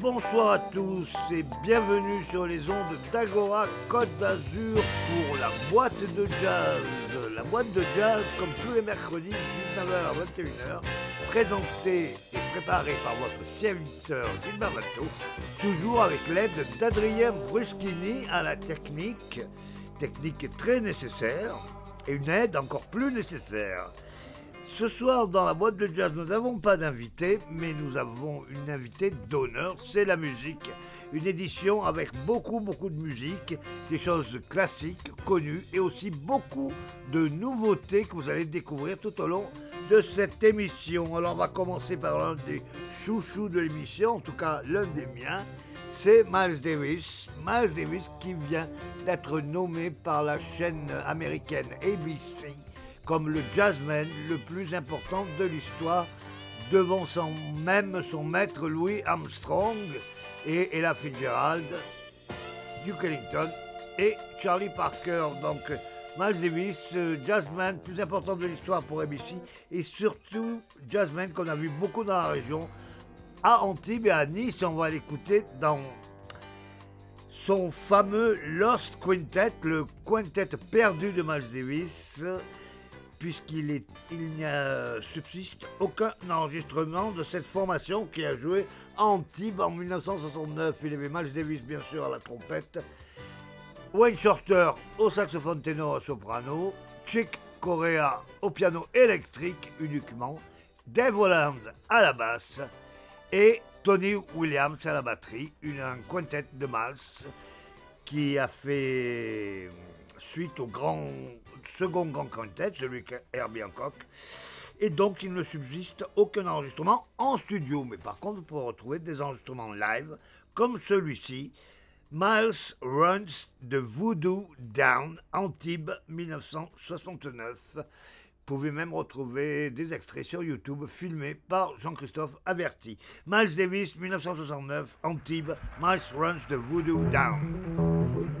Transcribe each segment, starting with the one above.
Bonsoir à tous et bienvenue sur les ondes d'Agora Côte d'Azur pour la boîte de jazz. La boîte de jazz, comme tous les mercredis, 19h à 21h, présentée et préparée par votre serviteur Gilbert Bateau, toujours avec l'aide d'Adrien Bruschini à la technique, technique très nécessaire et une aide encore plus nécessaire. Ce soir, dans la boîte de jazz, nous n'avons pas d'invité, mais nous avons une invitée d'honneur, c'est la musique. Une édition avec beaucoup, beaucoup de musique, des choses classiques, connues, et aussi beaucoup de nouveautés que vous allez découvrir tout au long de cette émission. Alors, on va commencer par l'un des chouchous de l'émission, en tout cas l'un des miens. C'est Miles Davis. Miles Davis qui vient d'être nommé par la chaîne américaine ABC comme le jazzman le plus important de l'histoire, devant même son maître Louis Armstrong et Ella Fitzgerald, Duke Ellington et Charlie Parker. Donc, Miles Davis, euh, jazzman plus important de l'histoire pour ABC et surtout jazzman qu'on a vu beaucoup dans la région, à Antibes et à Nice. On va l'écouter dans son fameux Lost Quintet, le quintet perdu de Miles Davis puisqu'il il n'y a subsiste aucun enregistrement de cette formation qui a joué à Antibes en 1969. Il y avait Miles Davis bien sûr à la trompette, Wayne Shorter au saxophone ténor soprano, Chick Corea au piano électrique uniquement, Dave Holland à la basse et Tony Williams à la batterie, une un quintet de Miles qui a fait suite au grand second grand quintet, celui Herbie Hancock. Et donc, il ne subsiste aucun enregistrement en studio. Mais par contre, vous pouvez retrouver des enregistrements live, comme celui-ci, Miles Runs de Voodoo Down, Antibes 1969. Vous pouvez même retrouver des extraits sur YouTube filmés par Jean-Christophe Averti. Miles Davis, 1969, Antibes, Miles Runs de Voodoo Down.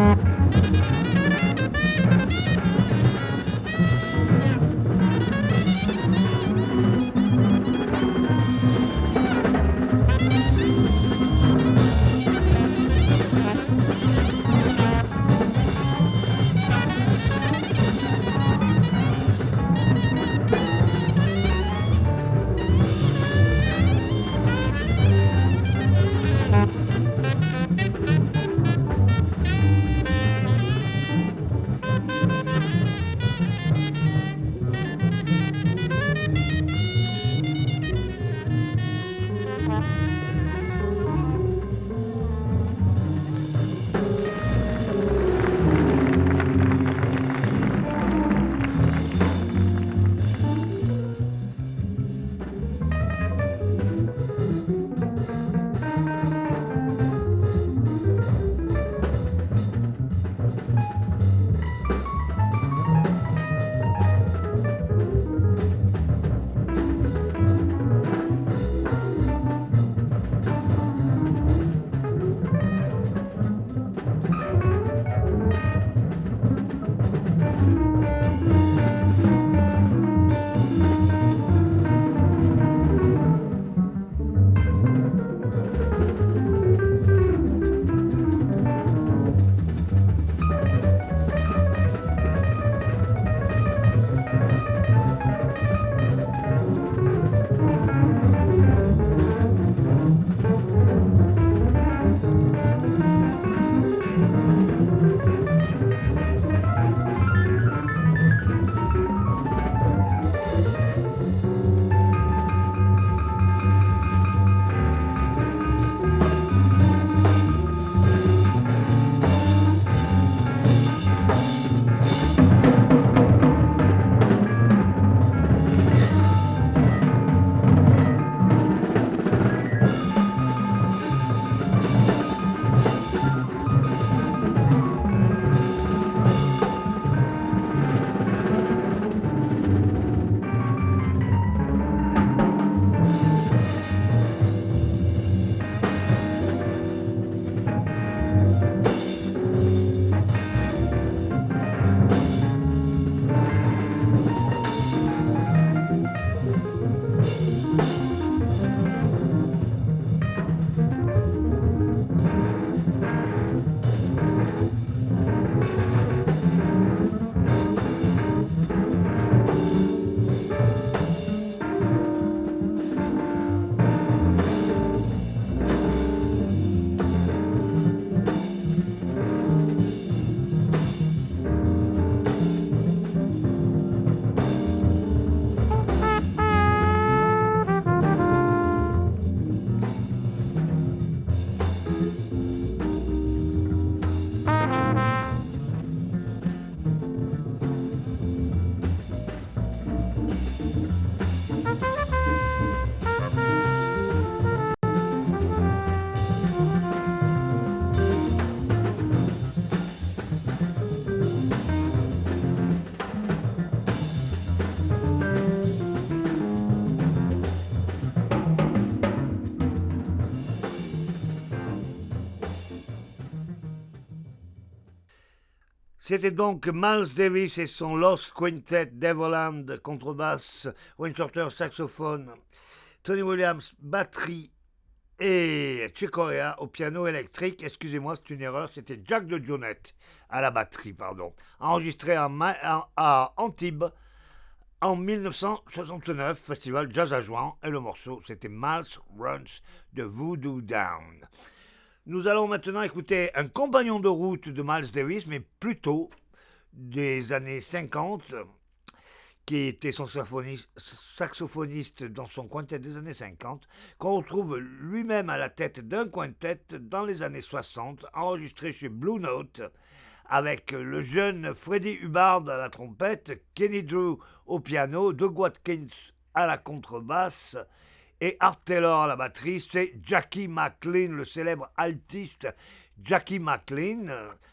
Thank you. C'était donc Miles Davis et son Lost Quintet, Devoland, contrebasse, Wayne Shorter, saxophone, Tony Williams, batterie et Chick au piano électrique. Excusez-moi, c'est une erreur, c'était Jack de Jonette à la batterie, pardon. Enregistré à Antibes en 1969, festival Jazz à Juan, et le morceau c'était Miles Runs de Voodoo Down. Nous allons maintenant écouter un compagnon de route de Miles Davis, mais plutôt des années 50, qui était son saxophoniste dans son quintet des années 50, qu'on retrouve lui-même à la tête d'un quintet dans les années 60, enregistré chez Blue Note, avec le jeune Freddie Hubbard à la trompette, Kenny Drew au piano, Doug Watkins à la contrebasse, et Art Taylor la batterie, c'est Jackie McLean, le célèbre altiste Jackie McLean,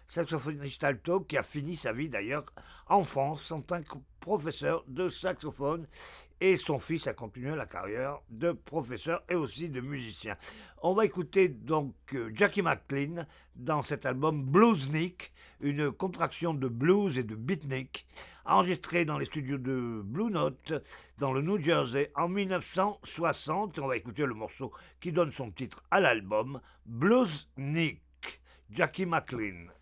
saxophoniste alto qui a fini sa vie d'ailleurs en France en tant que professeur de saxophone et son fils a continué la carrière de professeur et aussi de musicien. On va écouter donc euh, Jackie McLean dans cet album Bluesnik, une contraction de blues et de beatnik, enregistré dans les studios de Blue Note dans le New Jersey en 1960. On va écouter le morceau qui donne son titre à l'album Bluesnik, Jackie McLean.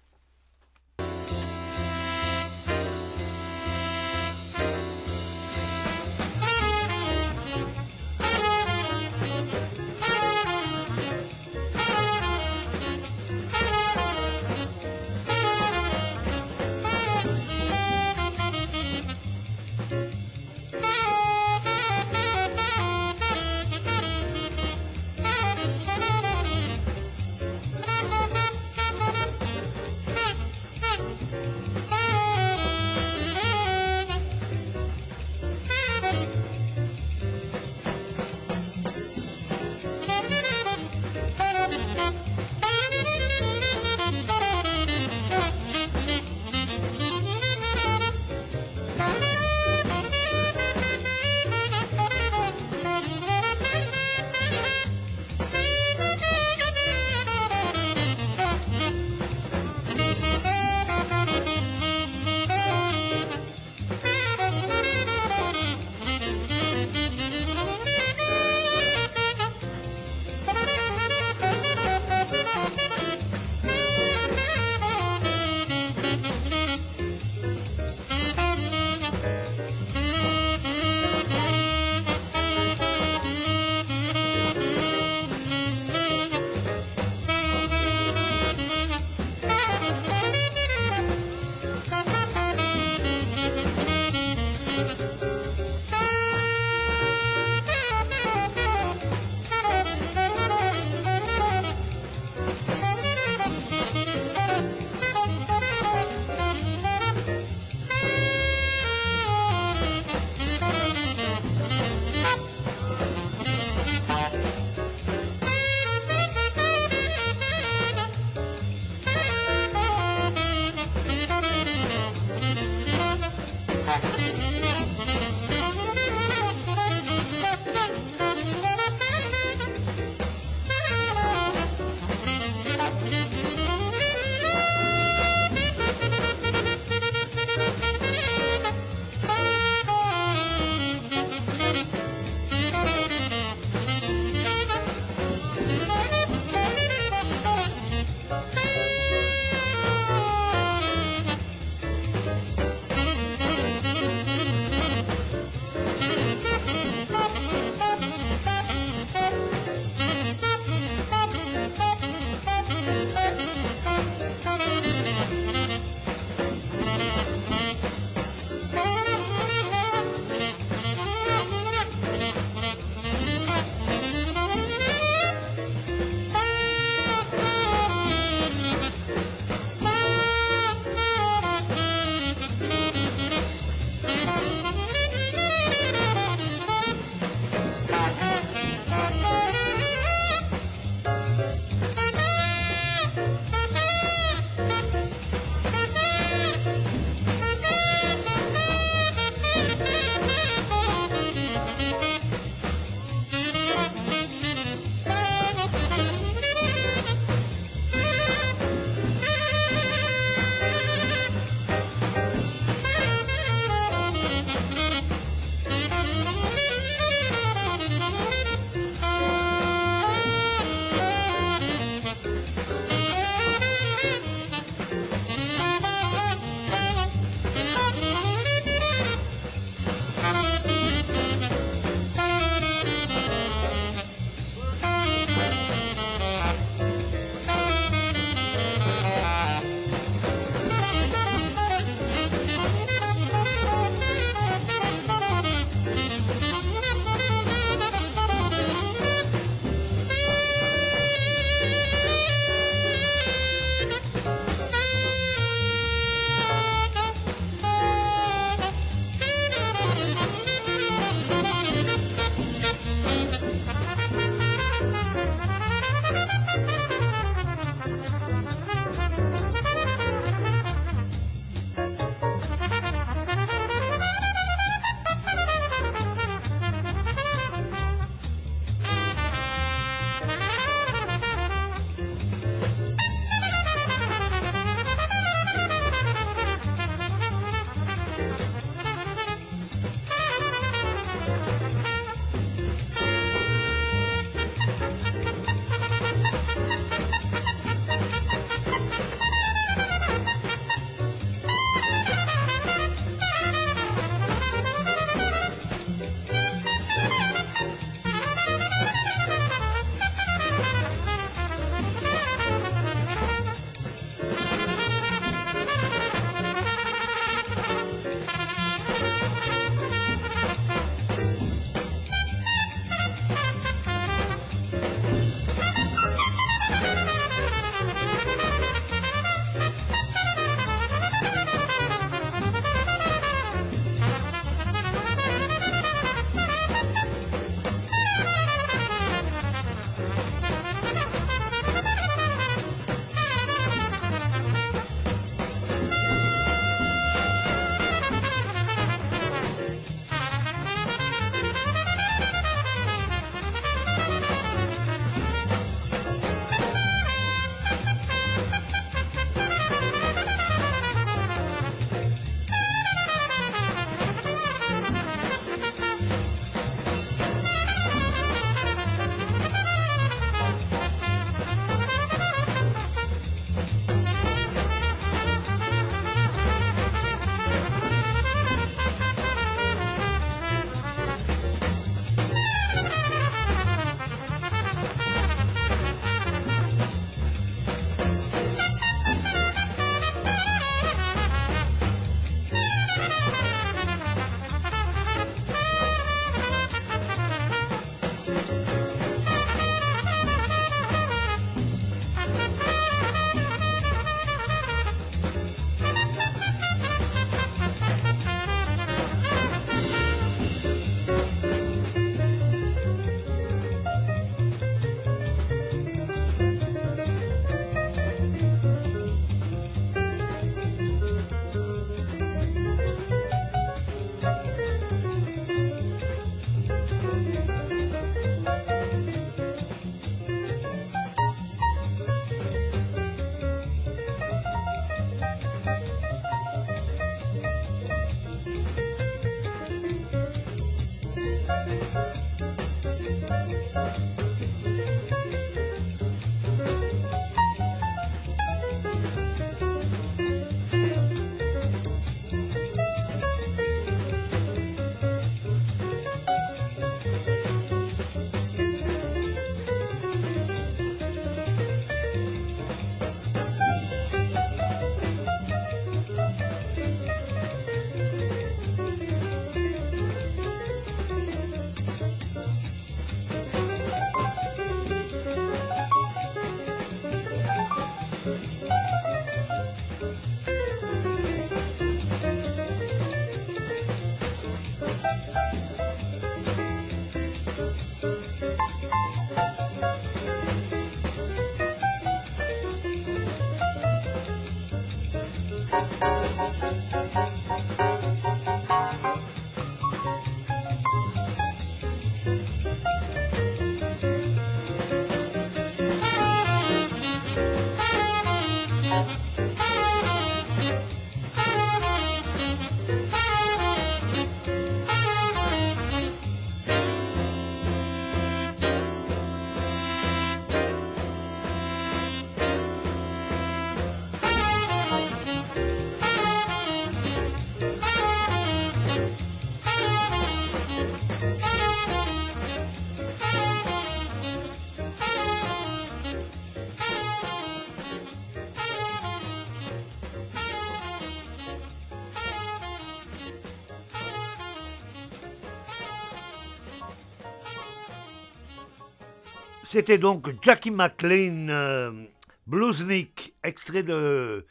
C'était donc Jackie McLean, euh, Bluesnik, extrait de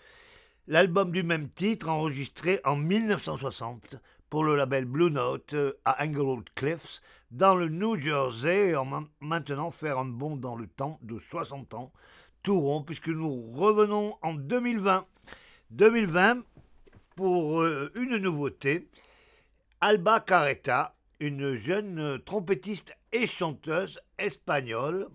l'album du même titre enregistré en 1960 pour le label Blue Note euh, à Englewood Cliffs dans le New Jersey en maintenant faire un bond dans le temps de 60 ans tout rond puisque nous revenons en 2020. 2020 pour euh, une nouveauté, Alba Carreta, une jeune trompettiste et chanteuse espagnole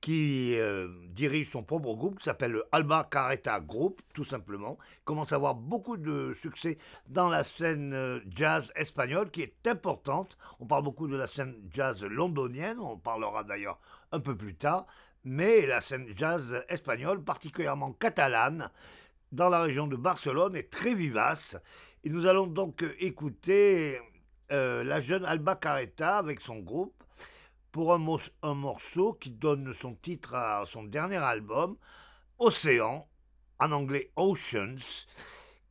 qui euh, dirige son propre groupe qui s'appelle le Alba Carreta Group, tout simplement. commence à avoir beaucoup de succès dans la scène euh, jazz espagnole qui est importante. On parle beaucoup de la scène jazz londonienne, on parlera d'ailleurs un peu plus tard, mais la scène jazz espagnole, particulièrement catalane, dans la région de Barcelone, est très vivace. Et nous allons donc écouter euh, la jeune Alba Carreta avec son groupe pour un, morceau qui donne son titre à son dernier album, Océan, en anglais Oceans,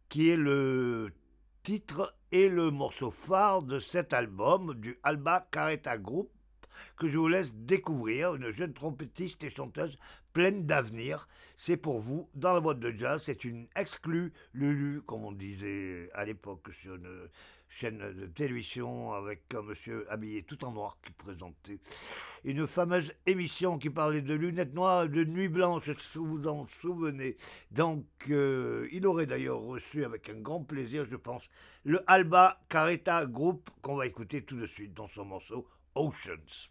qui est le titre et le morceau phare de cet album du Alba Carreta Group que je vous laisse découvrir, une jeune trompettiste et chanteuse pleine d'avenir. C'est pour vous dans la boîte de jazz. C'est une exclue Lulu, comme on disait à l'époque sur chaîne de télévision avec un monsieur habillé tout en noir qui présentait une fameuse émission qui parlait de lunettes noires, de nuit blanche, si vous en souvenez? Donc, euh, il aurait d'ailleurs reçu avec un grand plaisir, je pense, le Alba Careta Group qu'on va écouter tout de suite dans son morceau Oceans.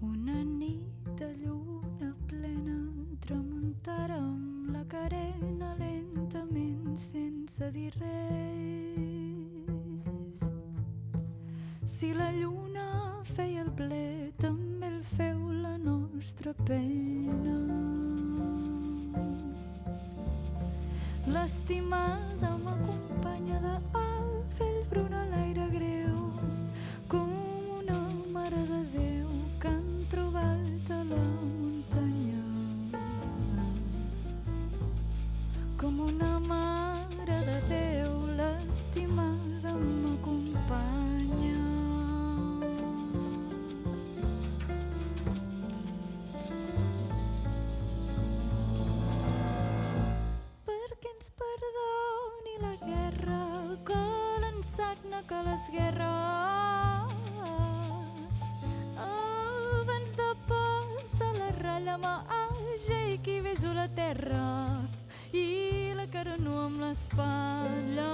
Una nit de lluna plena tramuntara amb la carena lentament sense dir res. Si la lluna feia el ple, també el feu la nostra pena. L'estimada m'acompanya de... Ah, les guerres. Abans de passar la ratlla m'haja i qui beso la terra i la cara no amb l'espatlla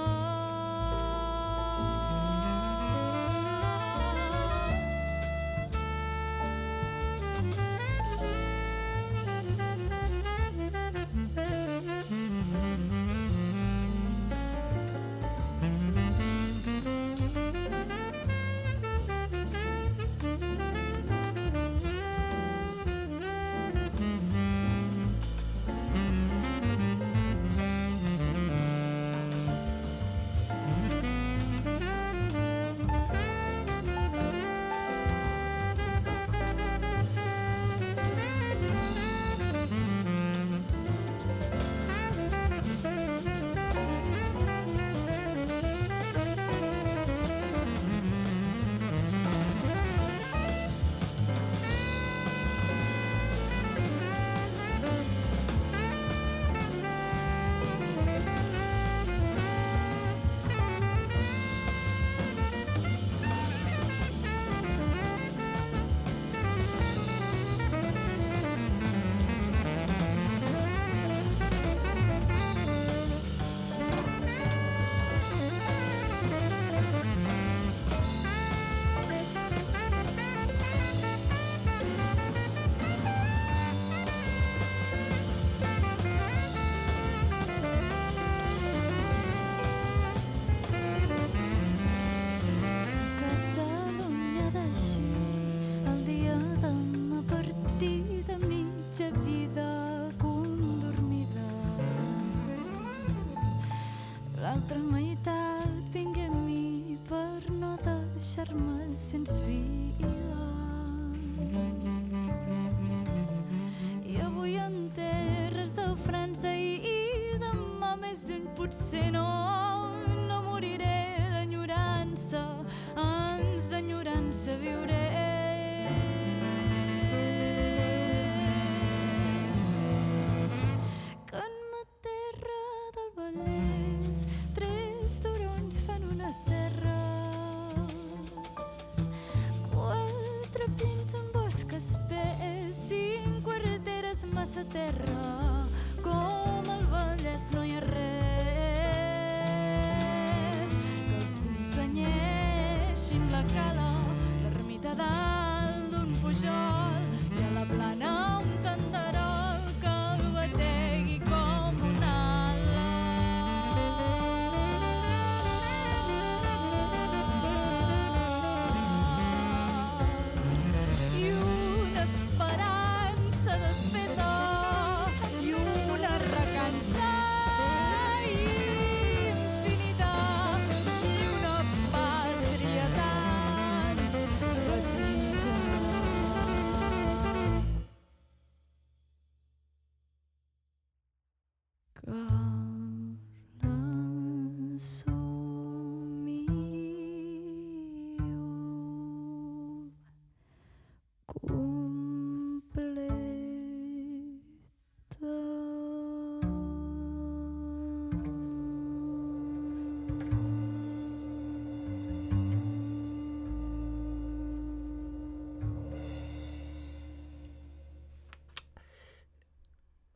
sin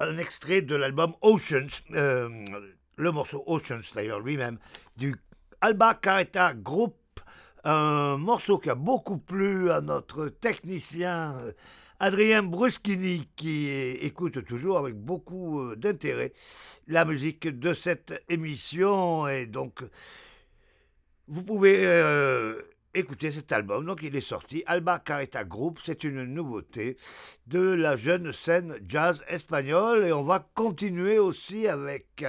un extrait de l'album Oceans, euh, le morceau Oceans d'ailleurs lui-même, du Alba Carreta Group, un morceau qui a beaucoup plu à notre technicien euh, Adrien Bruschini qui écoute toujours avec beaucoup euh, d'intérêt la musique de cette émission. Et donc vous pouvez écouter cet album. Donc il est sorti, Alba Careta Group, c'est une nouveauté de la jeune scène jazz espagnole et on va continuer aussi avec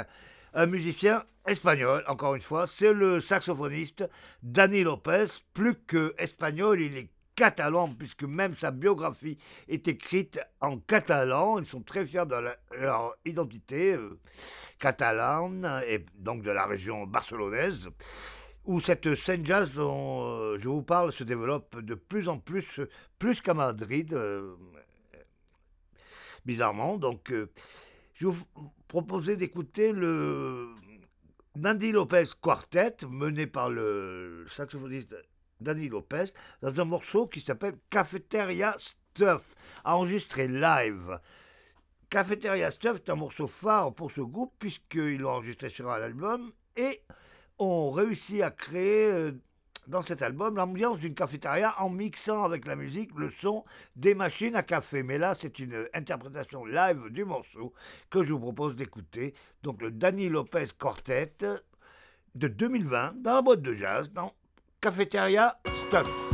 un musicien espagnol, encore une fois, c'est le saxophoniste Dani Lopez, plus que espagnol, il est catalan, puisque même sa biographie est écrite en catalan. Ils sont très fiers de leur identité euh, catalane, et donc de la région barcelonaise, où cette scène jazz dont euh, je vous parle se développe de plus en plus, plus qu'à Madrid, euh, bizarrement. Donc, je vous proposais d'écouter le Nandi Lopez Quartet, mené par le saxophoniste Danny Lopez dans un morceau qui s'appelle Cafeteria Stuff, enregistré live. Cafeteria Stuff est un morceau phare pour ce groupe puisqu'ils l'ont enregistré sur un album et ont réussi à créer euh, dans cet album l'ambiance d'une cafétéria en mixant avec la musique le son des machines à café. Mais là, c'est une interprétation live du morceau que je vous propose d'écouter. Donc le Danny Lopez Quartet de 2020 dans la boîte de jazz dans Cafeteria Stuff.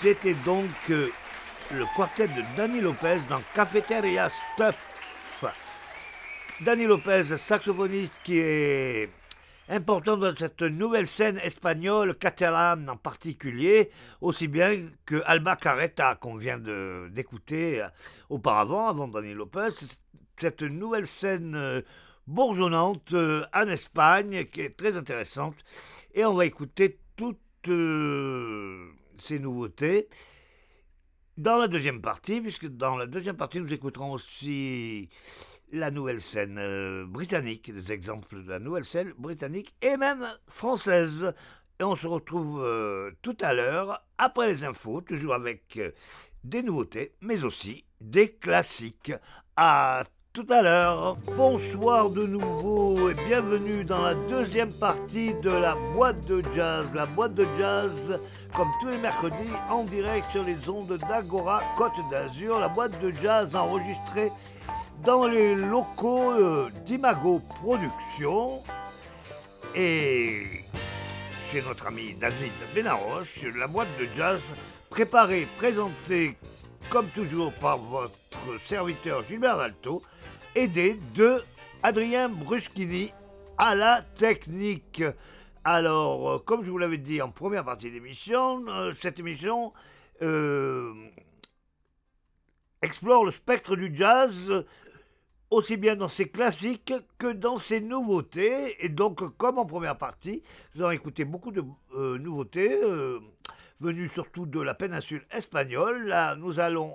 C'était donc euh, le quartet de Danny Lopez dans Cafeteria Stuff. Danny Lopez, saxophoniste qui est important dans cette nouvelle scène espagnole, catalane en particulier, aussi bien que Alba Carreta qu'on vient d'écouter auparavant, avant Danny Lopez. Cette nouvelle scène euh, bourgeonnante euh, en Espagne qui est très intéressante. Et on va écouter toutes euh, ces nouveautés dans la deuxième partie, puisque dans la deuxième partie, nous écouterons aussi la nouvelle scène euh, britannique, des exemples de la nouvelle scène britannique et même française. Et on se retrouve euh, tout à l'heure, après les infos, toujours avec euh, des nouveautés, mais aussi des classiques. À tout à l'heure. Bonsoir de nouveau et bienvenue dans la deuxième partie de la boîte de jazz. La boîte de jazz, comme tous les mercredis, en direct sur les ondes d'Agora Côte d'Azur. La boîte de jazz enregistrée dans les locaux euh, d'Imago Productions et chez notre ami David Benaroche, la boîte de jazz préparée, présentée comme toujours par votre serviteur Gilbert Alto, aidé de Adrien Bruschini à la technique. Alors, euh, comme je vous l'avais dit en première partie d'émission, euh, cette émission explore le spectre du jazz aussi bien dans ses classiques que dans ses nouveautés. Et donc, comme en première partie, nous avons écouté beaucoup de euh, nouveautés, euh, venues surtout de la péninsule espagnole. Là, nous allons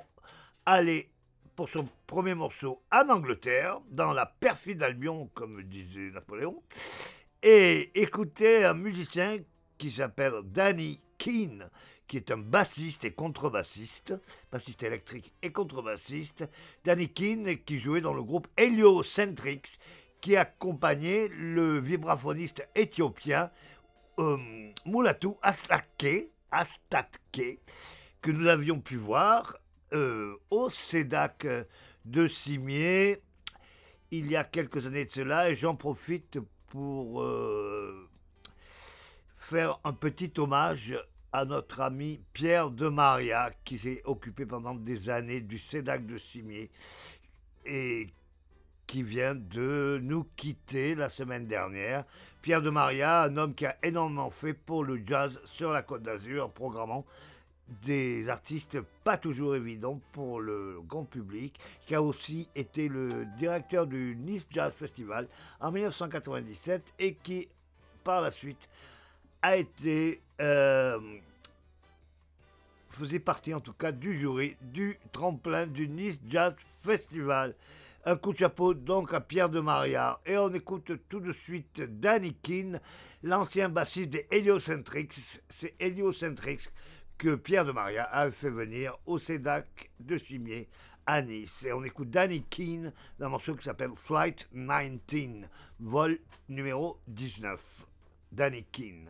aller pour son premier morceau en Angleterre, dans la perfide Albion, comme disait Napoléon, et écouter un musicien qui s'appelle Danny Keane, qui est un bassiste et contrebassiste, bassiste électrique et contrebassiste, Danny Keane, qui jouait dans le groupe Heliocentrics, qui accompagnait le vibraphoniste éthiopien euh, Moulatou Astatke, Astatke, que nous avions pu voir euh, au CEDAC de Cimier il y a quelques années de cela, et j'en profite pour euh, faire un petit hommage à notre ami Pierre de Maria, qui s'est occupé pendant des années du CEDAC de Cimier et qui vient de nous quitter la semaine dernière. Pierre de Maria, un homme qui a énormément fait pour le jazz sur la Côte d'Azur, programmant des artistes pas toujours évidents pour le grand public, qui a aussi été le directeur du Nice Jazz Festival en 1997 et qui, par la suite, a été euh, faisait partie en tout cas du jury du tremplin du Nice Jazz Festival. Un coup de chapeau donc à Pierre de Maria. Et on écoute tout de suite Danny Keane, l'ancien bassiste des Heliocentrics. C'est Heliocentrics que Pierre de Maria a fait venir au CEDAC de Cimier à Nice. Et on écoute Danny Keane dans un morceau qui s'appelle Flight 19, vol numéro 19. Danny Keane.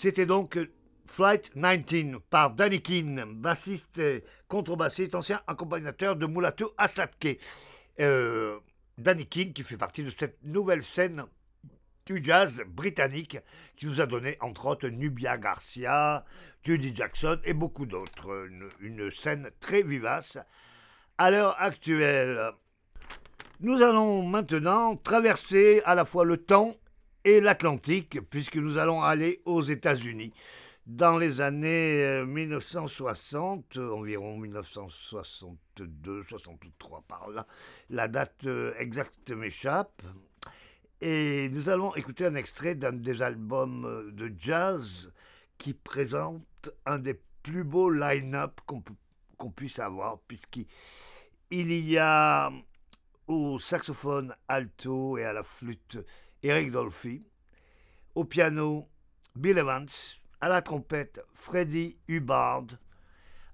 C'était donc Flight 19 par Danny Keane, bassiste et contrebassiste, ancien accompagnateur de Mulatu Aslatke. Euh, Danny Keane qui fait partie de cette nouvelle scène du jazz britannique qui nous a donné entre autres Nubia Garcia, Judy Jackson et beaucoup d'autres. Une, scène très vivace. À l'heure actuelle, nous allons maintenant traverser à la fois le temps et l'Atlantique puisque nous allons aller aux États-Unis. Dans les années 1960, environ 1962-63 par là, la date euh, exacte m'échappe, et nous allons écouter un extrait d'un des albums euh, de jazz qui présente un des plus beaux line-up qu'on puisse avoir, puisqu'il y a au saxophone alto et à la flûte Eric Dolphy, au piano Bill Evans, à la trompette Freddie Hubbard,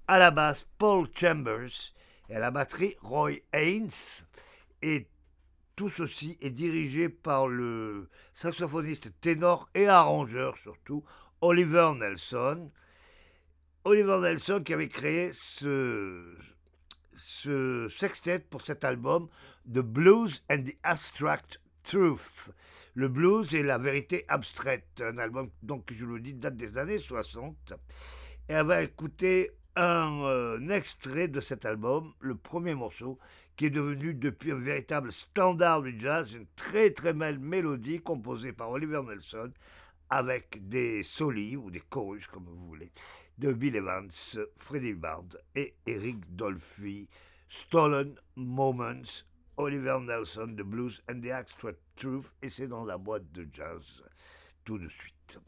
à la basse Paul Chambers et à la batterie Roy Haynes. Et tout ceci est dirigé par le saxophoniste ténor et arrangeur surtout, Oliver Nelson. Oliver Nelson qui avait créé ce, ce sextet pour cet album, The Blues and the Abstract Truth. Le blues et la vérité abstraite, un album donc je le dis date des années 60. Et elle va écouter un, euh, extrait de cet album, le premier morceau, qui est devenu depuis un véritable standard du jazz, une très très belle mélodie composée par Oliver Nelson avec des solis ou des chorus comme vous voulez de Bill Evans, Freddie Bard et Eric Dolphy. Stolen Moments Oliver Nelson, The Blues and the Extra Truth, et c'est dans la boîte de jazz tout de suite.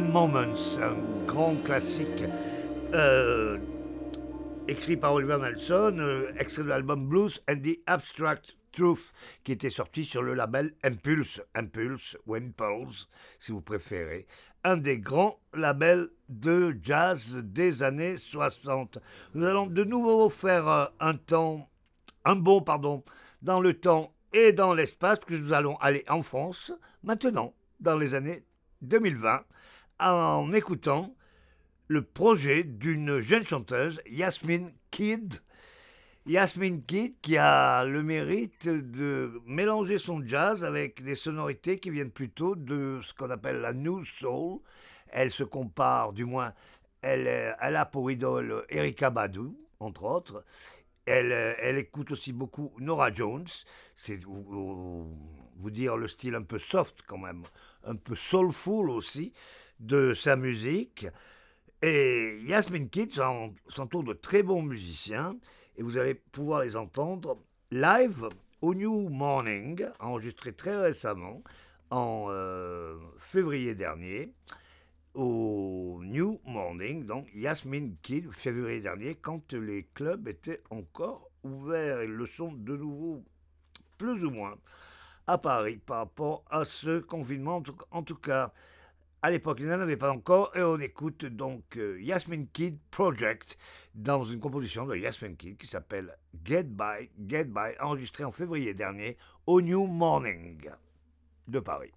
Moments, un grand classique euh, écrit par Oliver Nelson, euh, extrait de l'album Blues and the Abstract Truth, qui était sorti sur le label Impulse, Impulse ou Impulse, si vous préférez, un des grands labels de jazz des années 60. Nous allons de nouveau faire euh, un temps, un bond, pardon, dans le temps et dans l'espace, puisque nous allons aller en France, maintenant, dans les années 2020, en écoutant le projet d'une jeune chanteuse, Yasmine Kidd. Yasmine Kidd qui a le mérite de mélanger son jazz avec des sonorités qui viennent plutôt de ce qu'on appelle la New Soul. Elle se compare, du moins, elle, a pour idole Erika Badu, entre autres. Elle, écoute aussi beaucoup Nora Jones. C'est vous, dire le style un peu soft quand même, un peu soulful aussi de sa musique. Et Yasmin Kidd s'entoure de très bons musiciens et vous allez pouvoir les entendre live au New Morning, enregistré très récemment en euh, février dernier au New Morning, donc Yasmin Kidd, février dernier, quand les clubs étaient encore ouverts. Ils le sont de nouveau, plus ou moins, à Paris par rapport à ce confinement. En tout cas, à l'époque, il n'en avait pas encore, et on écoute donc euh, Yasmin Kid Project dans une composition de Yasmin Kid qui s'appelle Get By, Get By, enregistrée en février dernier au New Morning de Paris.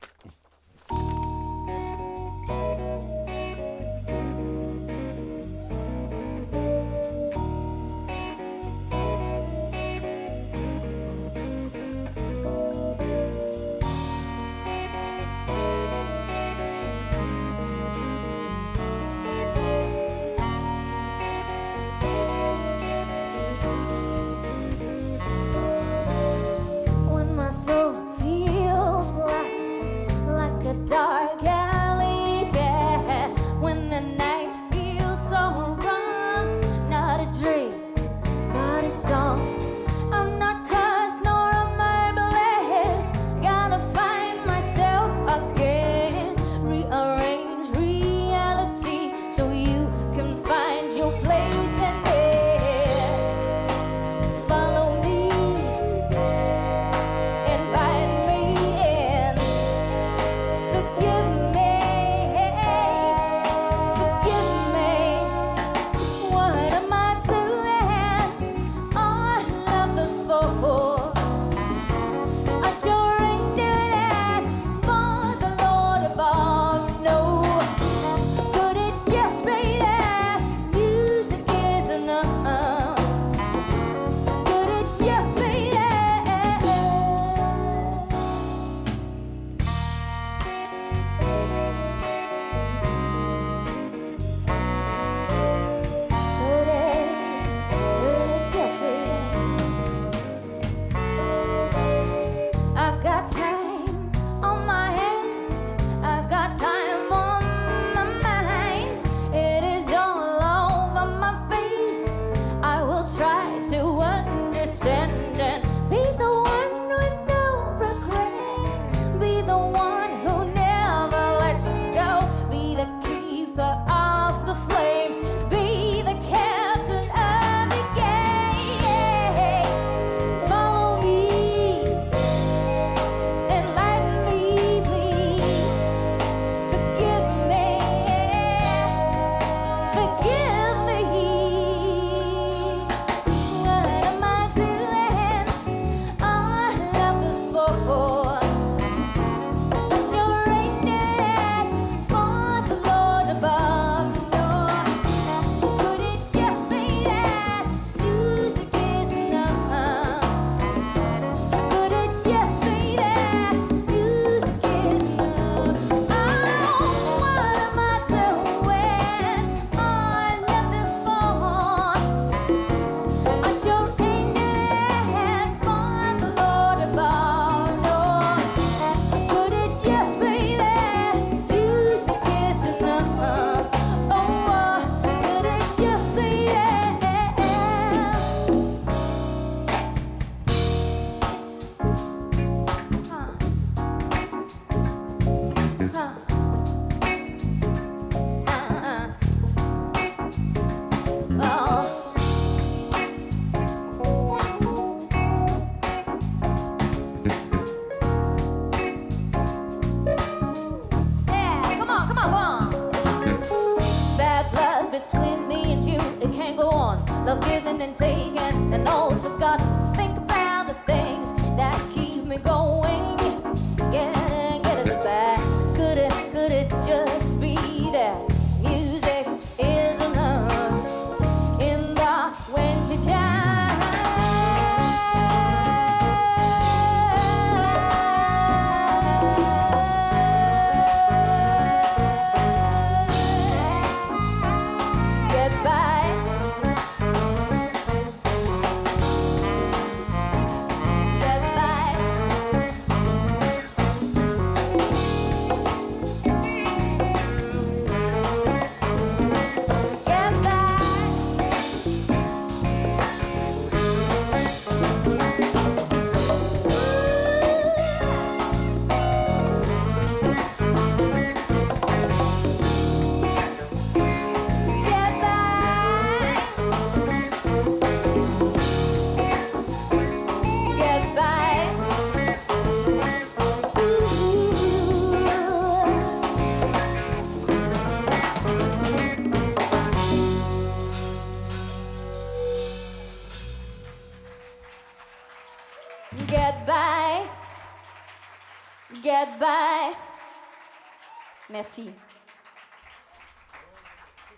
Merci.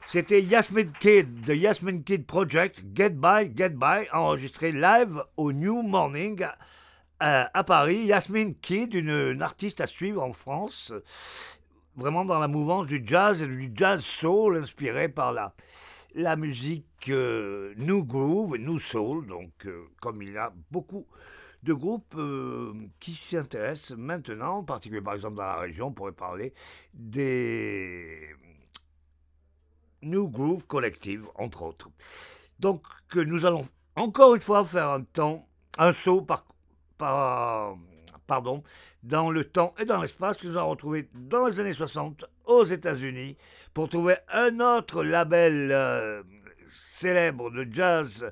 C'était Yasmin Kid, The Yasmin Kid Project, Get By, Get By, enregistré live au New Morning euh, à Paris. Yasmin Kid, une, une artiste à suivre en France, vraiment dans la mouvance du jazz et du jazz soul, inspiré par la, la musique euh, New Groove, New Soul, donc euh, comme il y a beaucoup de groupes euh, qui s'y intéressent maintenant, en particulier par exemple dans la région, on pourrait parler des New Groove Collective, entre autres. Donc, nous allons encore une fois faire un temps, un saut par, par- pardon, dans le temps et dans l'espace que nous allons retrouver dans les années 60 aux États-Unis pour trouver un autre label euh, célèbre de jazz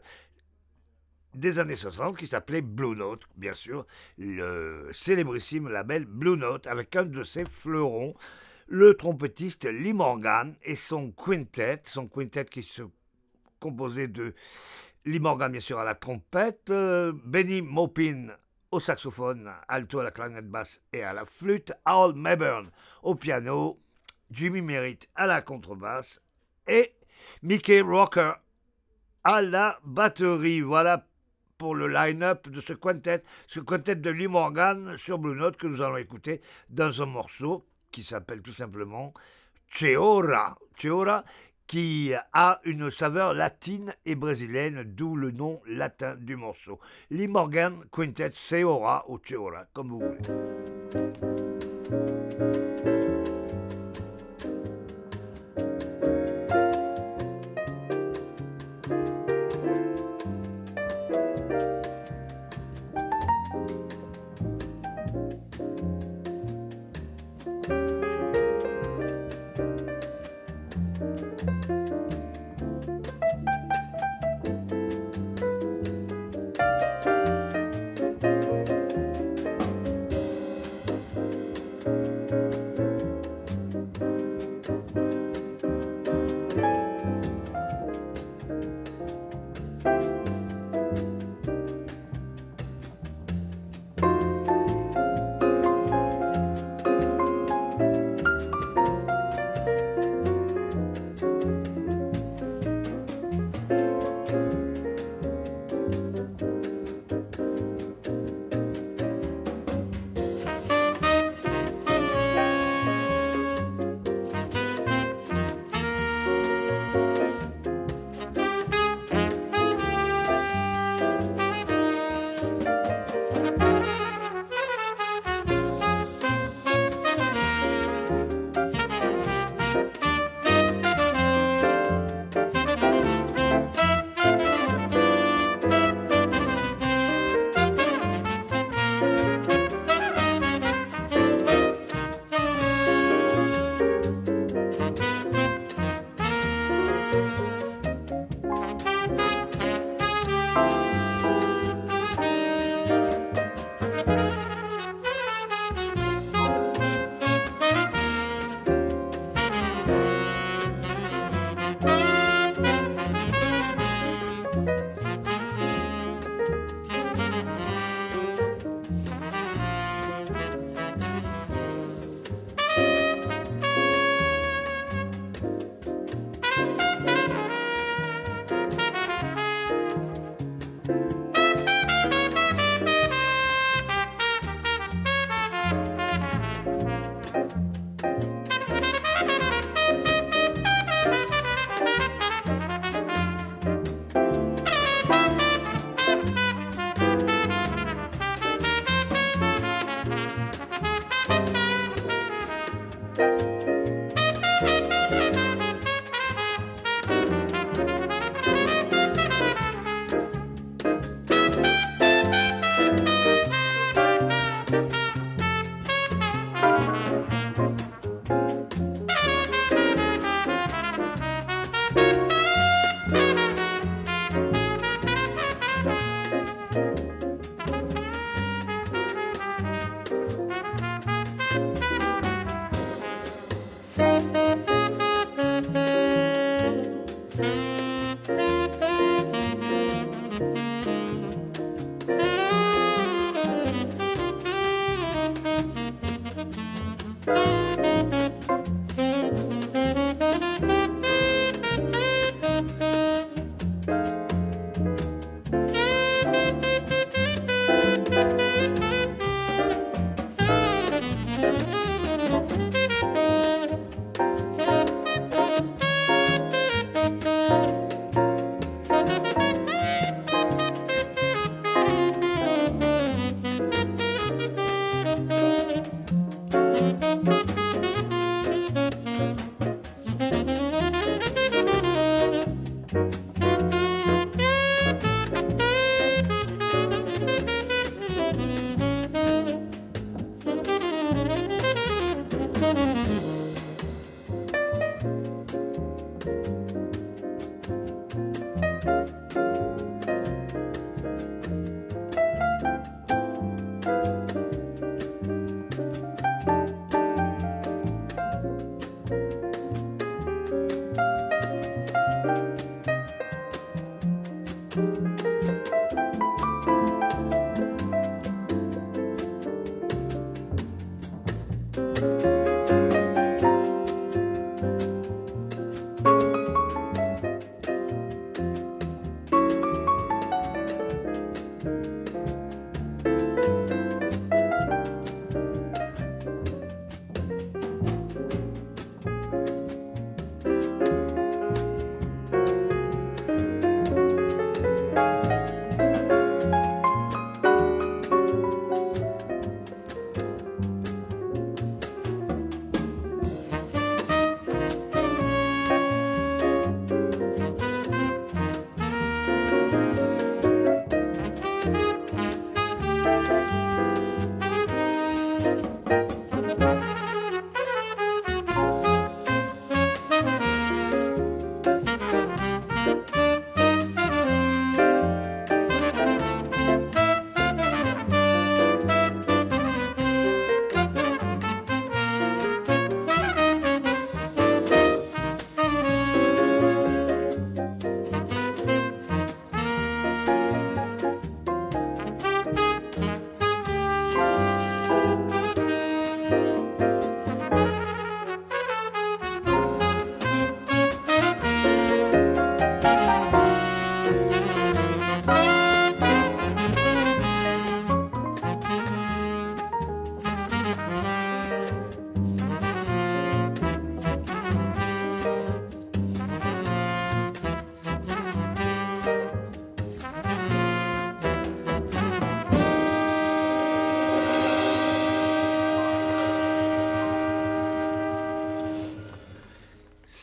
des années 60 qui s'appelait Blue Note, bien sûr, le célébrissime label Blue Note avec un de ses fleurons, le trompettiste Lee Morgan et son quintet, son quintet qui se composait de Lee Morgan bien sûr à la trompette, euh, Benny Maupin au saxophone, alto à la clarinette basse et à la flûte, Al Mayburn au piano, Jimmy Merritt à la contrebasse et Mickey Rocker à la batterie. Voilà pour le line-up de ce quintet, ce quintet de Lee Morgan sur Blue Note que nous allons écouter dans un morceau qui s'appelle tout simplement Cheora. Cheora qui a une saveur latine et brésilienne, d'où le nom latin du morceau. Lee Morgan Quintet Cheora ou Cheora, comme vous voulez.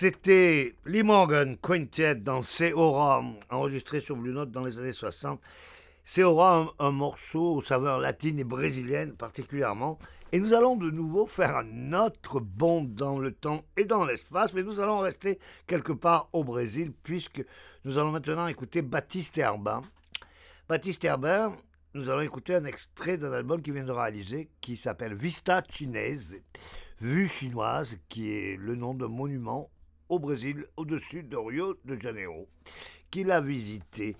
C'était Lee Morgan Quintet dans Seora, enregistré sur Blue Note dans les années 60. Seora, un, un morceau aux saveurs latines et brésiliennes particulièrement. Et nous allons de nouveau faire un autre bond dans le temps et dans l'espace, mais nous allons rester quelque part au Brésil, puisque nous allons maintenant écouter Baptiste Herbin. Baptiste Herbin, nous allons écouter un extrait d'un album qu'il vient de réaliser qui s'appelle Vista Chinese, Vue chinoise, qui est le nom d'un monument au Brésil, au-dessus de Rio de Janeiro, qu'il a visité.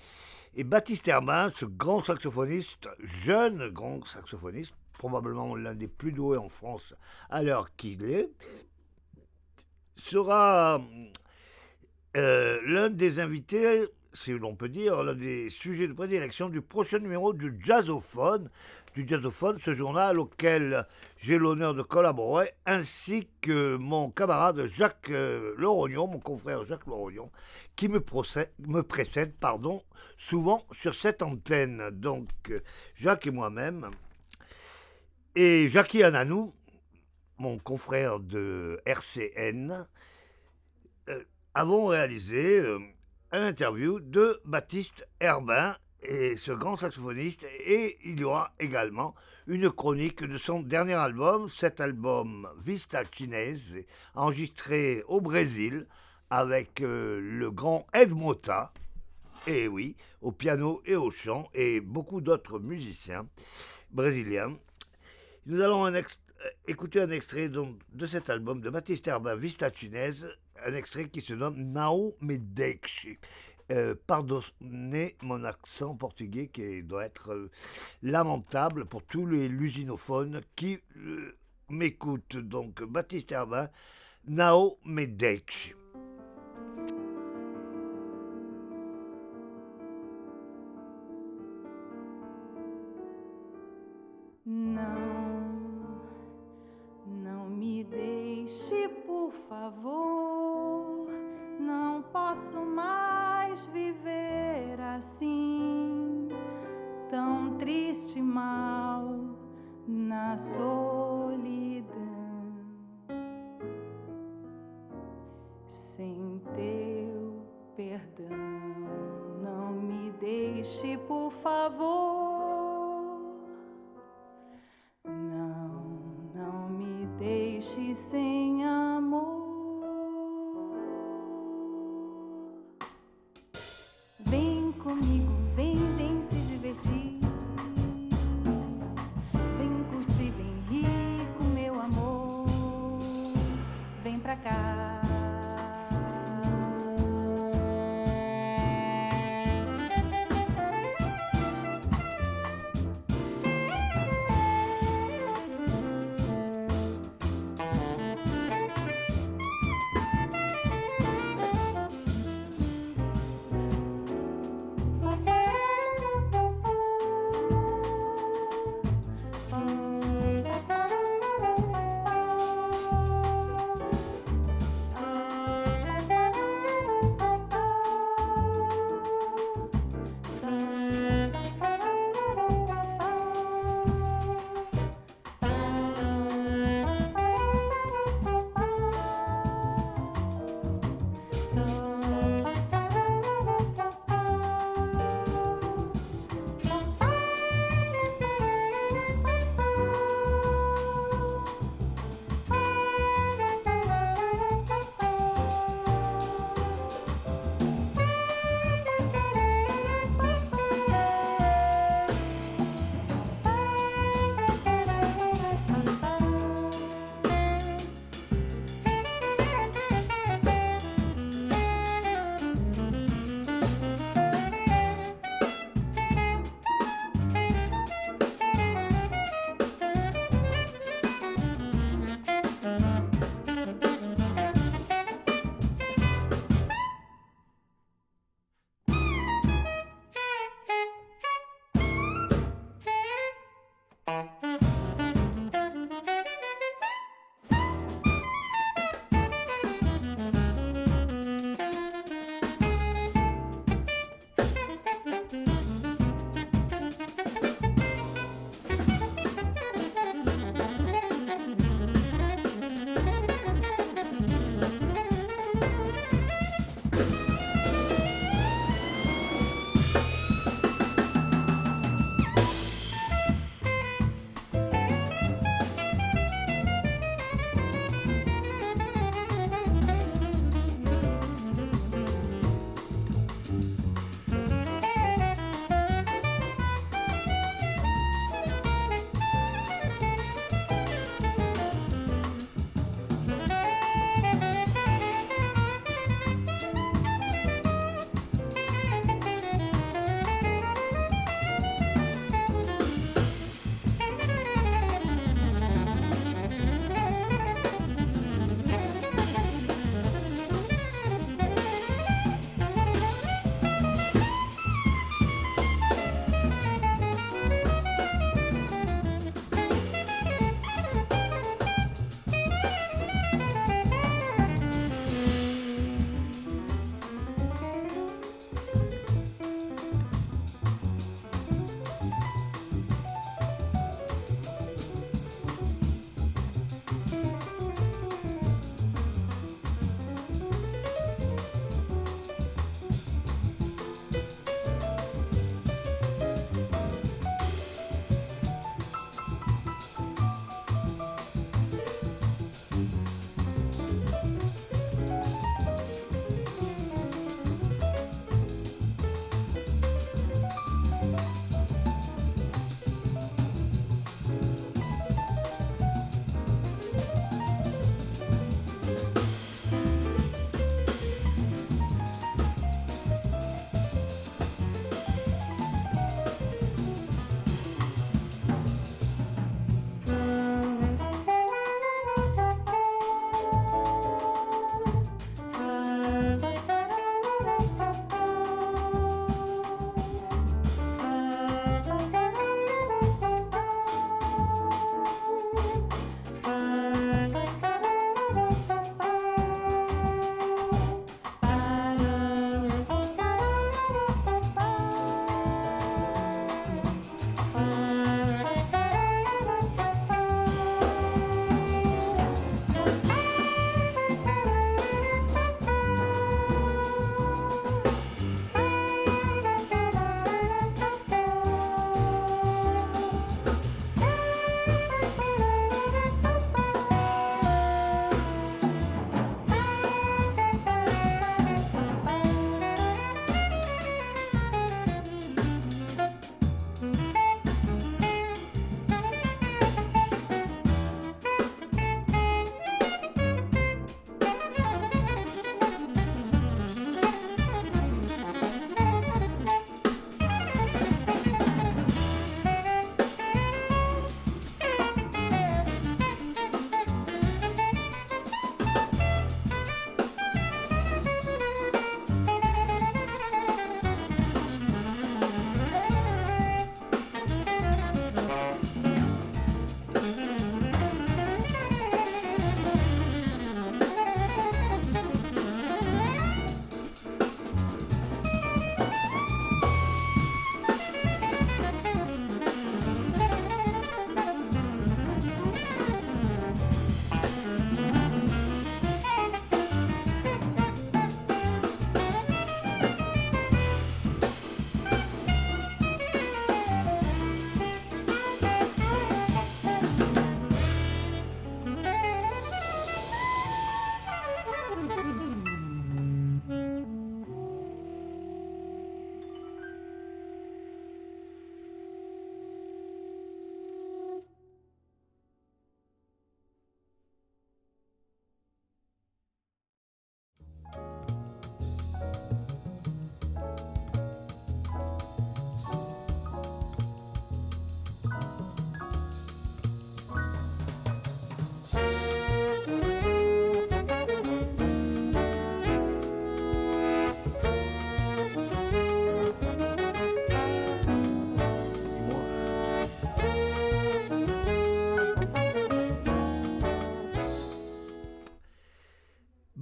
Et Baptiste Herbin, ce grand saxophoniste, jeune grand saxophoniste, probablement l'un des plus doués en France à l'heure qu'il est, sera euh, l'un des invités, si l'on peut dire, l'un des sujets de prédilection du prochain numéro du Jazzophone, du Jazzophone, ce journal auquel j'ai l'honneur de collaborer, ainsi que mon camarade Jacques euh, Lorognon, mon confrère Jacques Lorognon, qui me, précède pardon, souvent sur cette antenne. Donc, Jacques et moi-même, et Jackie Ananou, mon confrère de RCN, euh, avons réalisé euh, un interview de Baptiste Herbin et ce grand saxophoniste et il y aura également une chronique de son dernier album, cet album Vista Chinese, enregistré au Brésil avec euh, le grand Ed Mota, et oui, au piano et au chant, et beaucoup d'autres musiciens brésiliens. Nous allons euh, écouter un extrait donc, de cet album de Baptiste Herbin, Vista Chinese, un extrait qui se nomme Nao Medexi. Euh, pardonnez mon accent portugais qui doit être euh, lamentable pour tous les lusinophones qui euh, m'écoutent. Donc, Baptiste Herbin, Nao Medexi. Não, não me deixe, por favor. Não posso mais viver assim, tão triste e mal na solidão. Sem teu perdão, não me deixe, por favor. Não, não me deixe sem amor.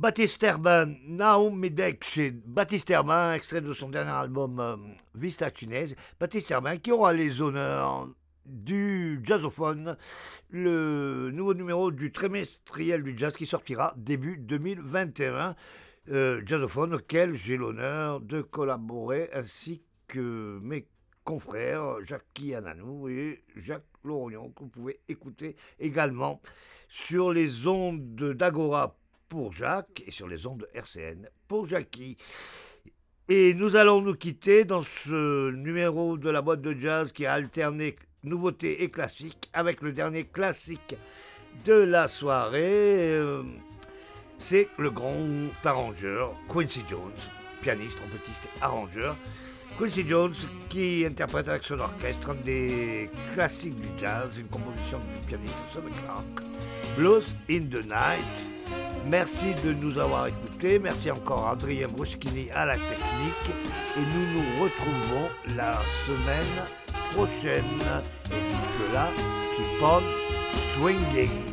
Baptiste Herbin, Naum Medek chez Baptiste Herbin, extrait de son dernier album euh, Vista Chinaise. Baptiste Herbin qui aura les honneurs du Jazzophone, le nouveau numéro du trimestriel du jazz qui sortira début 2021. Euh, Jazzophone auquel j'ai l'honneur de collaborer ainsi que mes confrères Jacques Ananou et Jacques Lorognon que vous pouvez écouter également sur les ondes d'Agora pour Jacques et sur les ondes de RCN pour Jackie. Et nous allons nous quitter dans ce numéro de la boîte de jazz qui a alterné nouveauté et classique avec le dernier classique de la soirée. Euh, c'est le grand arrangeur Quincy Jones, pianiste, trompettiste, arrangeur. Quincy Jones qui interprète avec son orchestre un des classiques du jazz, une composition du pianiste Sonny Clark, Blues in the Night. Merci de nous avoir écoutés. Merci encore à Adrien Bruschini à la technique. Et nous nous retrouvons la semaine prochaine. Et jusque-là, keep on swinging.